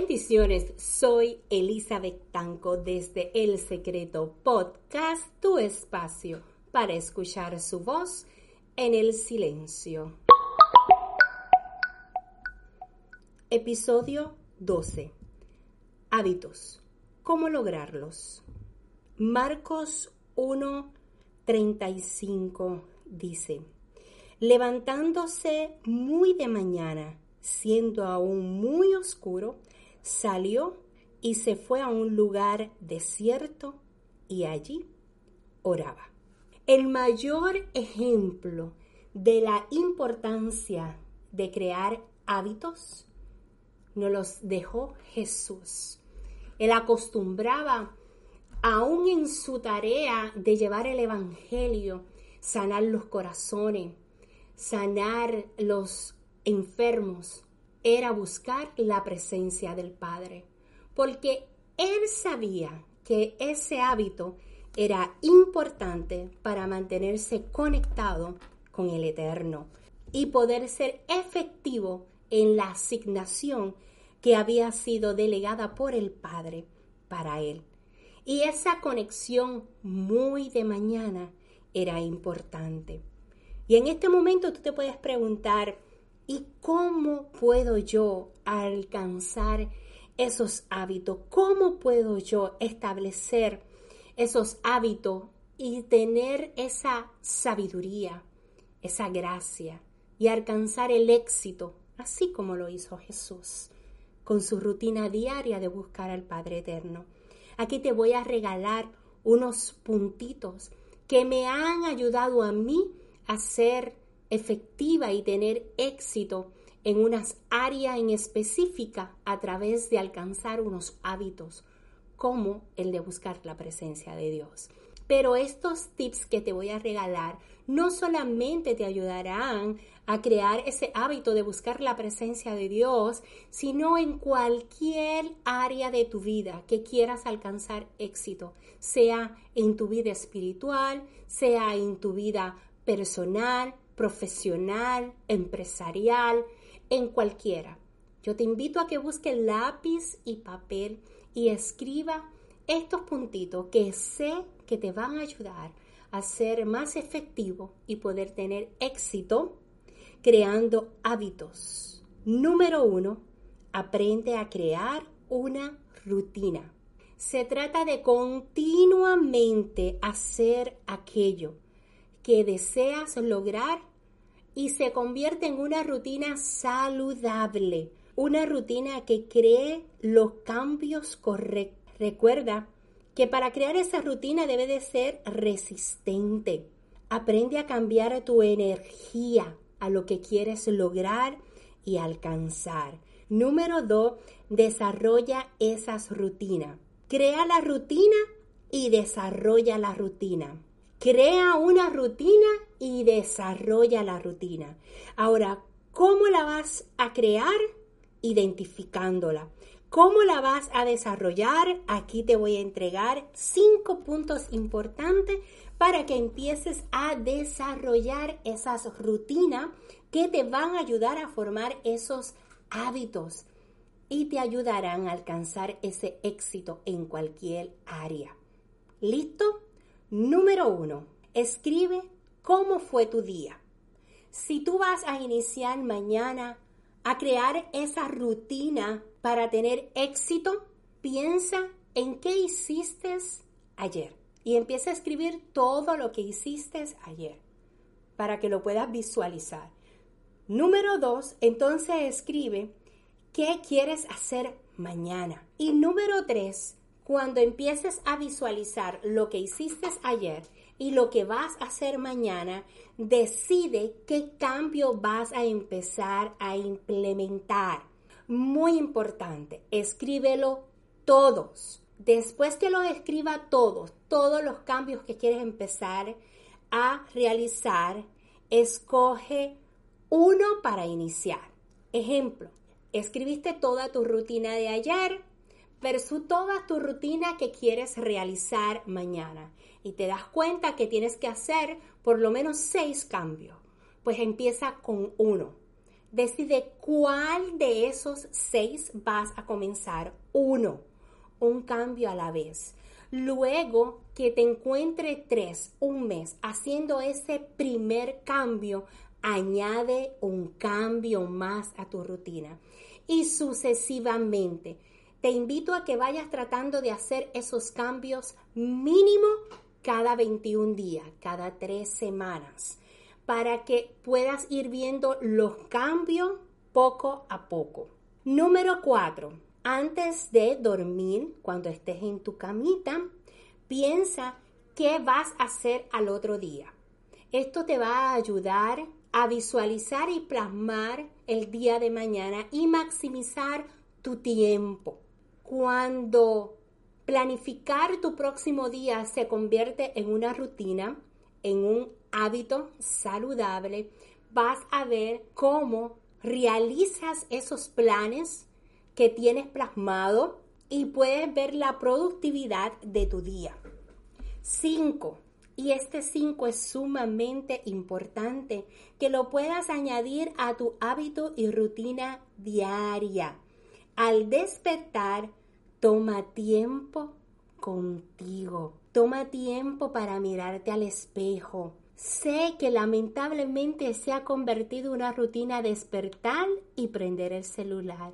Bendiciones, soy Elizabeth Tanco desde El Secreto Podcast, tu espacio para escuchar su voz en el silencio. Episodio 12. Hábitos. ¿Cómo lograrlos? Marcos 1:35 dice, levantándose muy de mañana, siendo aún muy oscuro, salió y se fue a un lugar desierto y allí oraba. El mayor ejemplo de la importancia de crear hábitos nos los dejó Jesús. Él acostumbraba, aún en su tarea de llevar el Evangelio, sanar los corazones, sanar los enfermos, era buscar la presencia del Padre, porque él sabía que ese hábito era importante para mantenerse conectado con el Eterno y poder ser efectivo en la asignación que había sido delegada por el Padre para él. Y esa conexión muy de mañana era importante. Y en este momento tú te puedes preguntar, ¿Y cómo puedo yo alcanzar esos hábitos? ¿Cómo puedo yo establecer esos hábitos y tener esa sabiduría, esa gracia y alcanzar el éxito, así como lo hizo Jesús, con su rutina diaria de buscar al Padre Eterno? Aquí te voy a regalar unos puntitos que me han ayudado a mí a ser efectiva y tener éxito en unas áreas en específica a través de alcanzar unos hábitos como el de buscar la presencia de Dios. Pero estos tips que te voy a regalar no solamente te ayudarán a crear ese hábito de buscar la presencia de Dios, sino en cualquier área de tu vida que quieras alcanzar éxito, sea en tu vida espiritual, sea en tu vida personal, profesional, empresarial, en cualquiera. Yo te invito a que busques lápiz y papel y escriba estos puntitos que sé que te van a ayudar a ser más efectivo y poder tener éxito creando hábitos. Número uno, aprende a crear una rutina. Se trata de continuamente hacer aquello que deseas lograr y se convierte en una rutina saludable, una rutina que cree los cambios correctos. Recuerda que para crear esa rutina debe de ser resistente. Aprende a cambiar tu energía a lo que quieres lograr y alcanzar. Número dos, desarrolla esas rutinas. Crea la rutina y desarrolla la rutina. Crea una rutina y desarrolla la rutina. Ahora, ¿cómo la vas a crear? Identificándola. ¿Cómo la vas a desarrollar? Aquí te voy a entregar cinco puntos importantes para que empieces a desarrollar esas rutinas que te van a ayudar a formar esos hábitos y te ayudarán a alcanzar ese éxito en cualquier área. ¿Listo? Número uno, escribe cómo fue tu día. Si tú vas a iniciar mañana a crear esa rutina para tener éxito, piensa en qué hiciste ayer y empieza a escribir todo lo que hiciste ayer para que lo puedas visualizar. Número dos, entonces escribe qué quieres hacer mañana. Y número tres, cuando empieces a visualizar lo que hiciste ayer y lo que vas a hacer mañana, decide qué cambio vas a empezar a implementar. Muy importante, escríbelo todos. Después que los escriba todos, todos los cambios que quieres empezar a realizar, escoge uno para iniciar. Ejemplo, escribiste toda tu rutina de ayer versus toda tu rutina que quieres realizar mañana y te das cuenta que tienes que hacer por lo menos seis cambios. Pues empieza con uno. Decide cuál de esos seis vas a comenzar. Uno, un cambio a la vez. Luego que te encuentre tres, un mes, haciendo ese primer cambio, añade un cambio más a tu rutina. Y sucesivamente. Te invito a que vayas tratando de hacer esos cambios mínimo cada 21 días, cada tres semanas, para que puedas ir viendo los cambios poco a poco. Número 4. Antes de dormir, cuando estés en tu camita, piensa qué vas a hacer al otro día. Esto te va a ayudar a visualizar y plasmar el día de mañana y maximizar tu tiempo. Cuando Planificar tu próximo día se convierte en una rutina, en un hábito saludable. Vas a ver cómo realizas esos planes que tienes plasmado y puedes ver la productividad de tu día. 5. Y este 5 es sumamente importante que lo puedas añadir a tu hábito y rutina diaria. Al despertar, Toma tiempo contigo. Toma tiempo para mirarte al espejo. Sé que lamentablemente se ha convertido en una rutina despertar y prender el celular.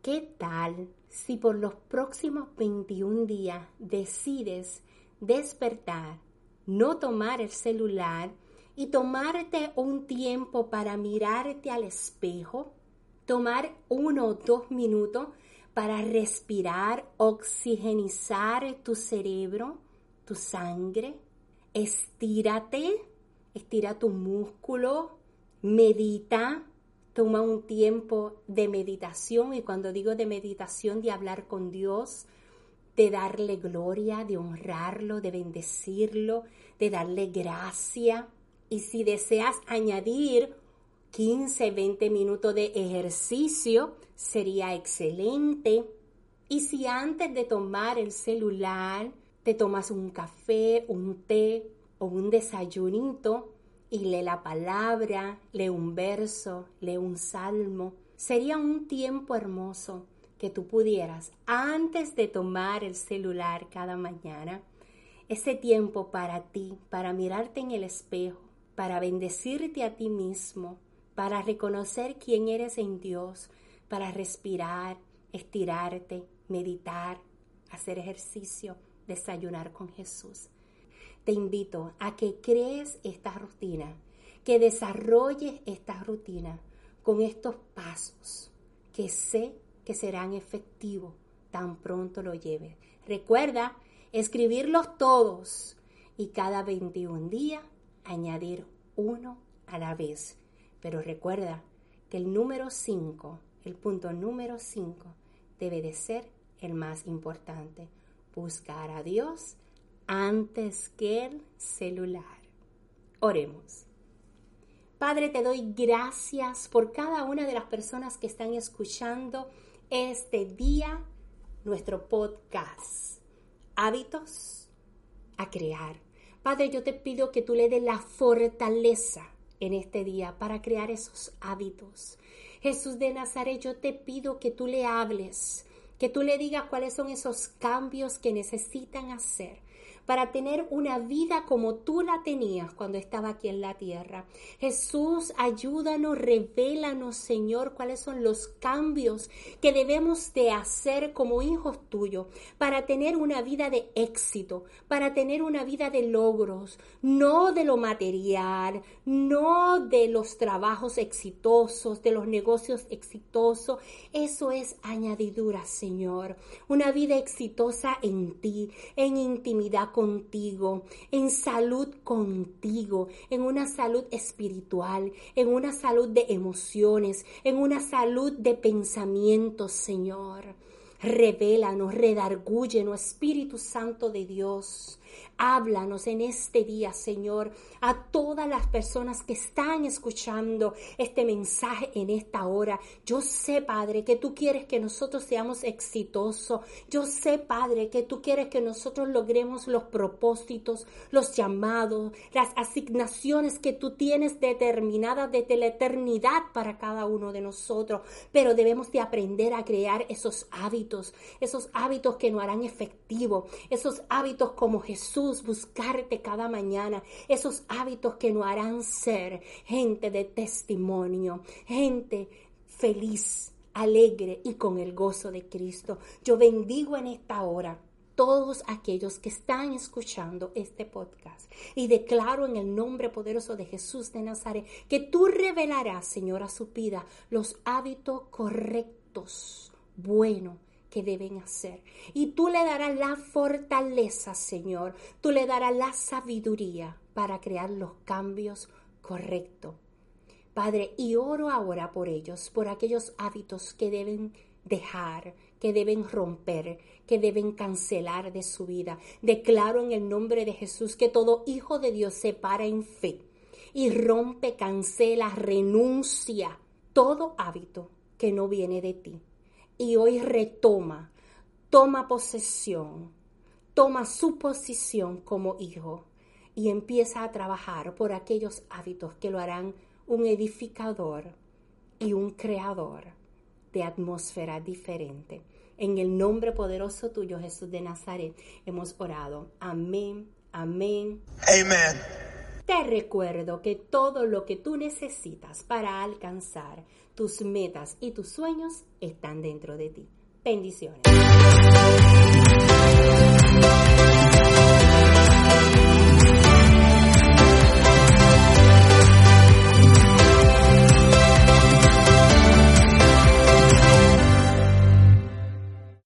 ¿Qué tal si por los próximos 21 días decides despertar, no tomar el celular y tomarte un tiempo para mirarte al espejo, tomar uno o dos minutos para respirar, oxigenizar tu cerebro, tu sangre. Estírate, estira tu músculo, medita, toma un tiempo de meditación y cuando digo de meditación, de hablar con Dios, de darle gloria, de honrarlo, de bendecirlo, de darle gracia. Y si deseas añadir 15, 20 minutos de ejercicio sería excelente. Y si antes de tomar el celular te tomas un café, un té o un desayunito y lee la palabra, lee un verso, lee un salmo, sería un tiempo hermoso que tú pudieras antes de tomar el celular cada mañana, ese tiempo para ti, para mirarte en el espejo, para bendecirte a ti mismo, para reconocer quién eres en Dios, para respirar, estirarte, meditar, hacer ejercicio, desayunar con Jesús. Te invito a que crees esta rutina, que desarrolles esta rutina con estos pasos que sé que serán efectivos tan pronto lo lleves. Recuerda escribirlos todos y cada 21 días añadir uno a la vez. Pero recuerda que el número 5, el punto número 5, debe de ser el más importante. Buscar a Dios antes que el celular. Oremos. Padre, te doy gracias por cada una de las personas que están escuchando este día nuestro podcast. Hábitos a crear. Padre, yo te pido que tú le des la fortaleza en este día para crear esos hábitos. Jesús de Nazaret, yo te pido que tú le hables, que tú le digas cuáles son esos cambios que necesitan hacer para tener una vida como tú la tenías cuando estaba aquí en la tierra. Jesús, ayúdanos, revélanos, Señor, cuáles son los cambios que debemos de hacer como hijos tuyos para tener una vida de éxito, para tener una vida de logros, no de lo material, no de los trabajos exitosos, de los negocios exitosos. Eso es añadidura, Señor. Una vida exitosa en ti, en intimidad contigo, en salud contigo, en una salud espiritual, en una salud de emociones, en una salud de pensamientos, Señor. Revélanos, redargúyenos, Espíritu Santo de Dios. Háblanos en este día, Señor, a todas las personas que están escuchando este mensaje en esta hora. Yo sé, Padre, que tú quieres que nosotros seamos exitosos. Yo sé, Padre, que tú quieres que nosotros logremos los propósitos, los llamados, las asignaciones que tú tienes determinadas desde la eternidad para cada uno de nosotros. Pero debemos de aprender a crear esos esos hábitos que nos harán efectivo, esos hábitos como Jesús buscarte cada mañana, esos hábitos que nos harán ser gente de testimonio, gente feliz, alegre y con el gozo de Cristo. Yo bendigo en esta hora todos aquellos que están escuchando este podcast. Y declaro en el nombre poderoso de Jesús de Nazaret que tú revelarás, Señor, a su vida los hábitos correctos, buenos, que deben hacer. Y tú le darás la fortaleza, Señor. Tú le darás la sabiduría para crear los cambios correctos. Padre, y oro ahora por ellos, por aquellos hábitos que deben dejar, que deben romper, que deben cancelar de su vida. Declaro en el nombre de Jesús que todo hijo de Dios se para en fe y rompe, cancela, renuncia todo hábito que no viene de ti y hoy retoma, toma posesión, toma su posición como hijo y empieza a trabajar por aquellos hábitos que lo harán un edificador y un creador de atmósfera diferente. En el nombre poderoso tuyo, Jesús de Nazaret, hemos orado. Amén, amén. Amén. Te recuerdo que todo lo que tú necesitas para alcanzar tus metas y tus sueños están dentro de ti. Bendiciones.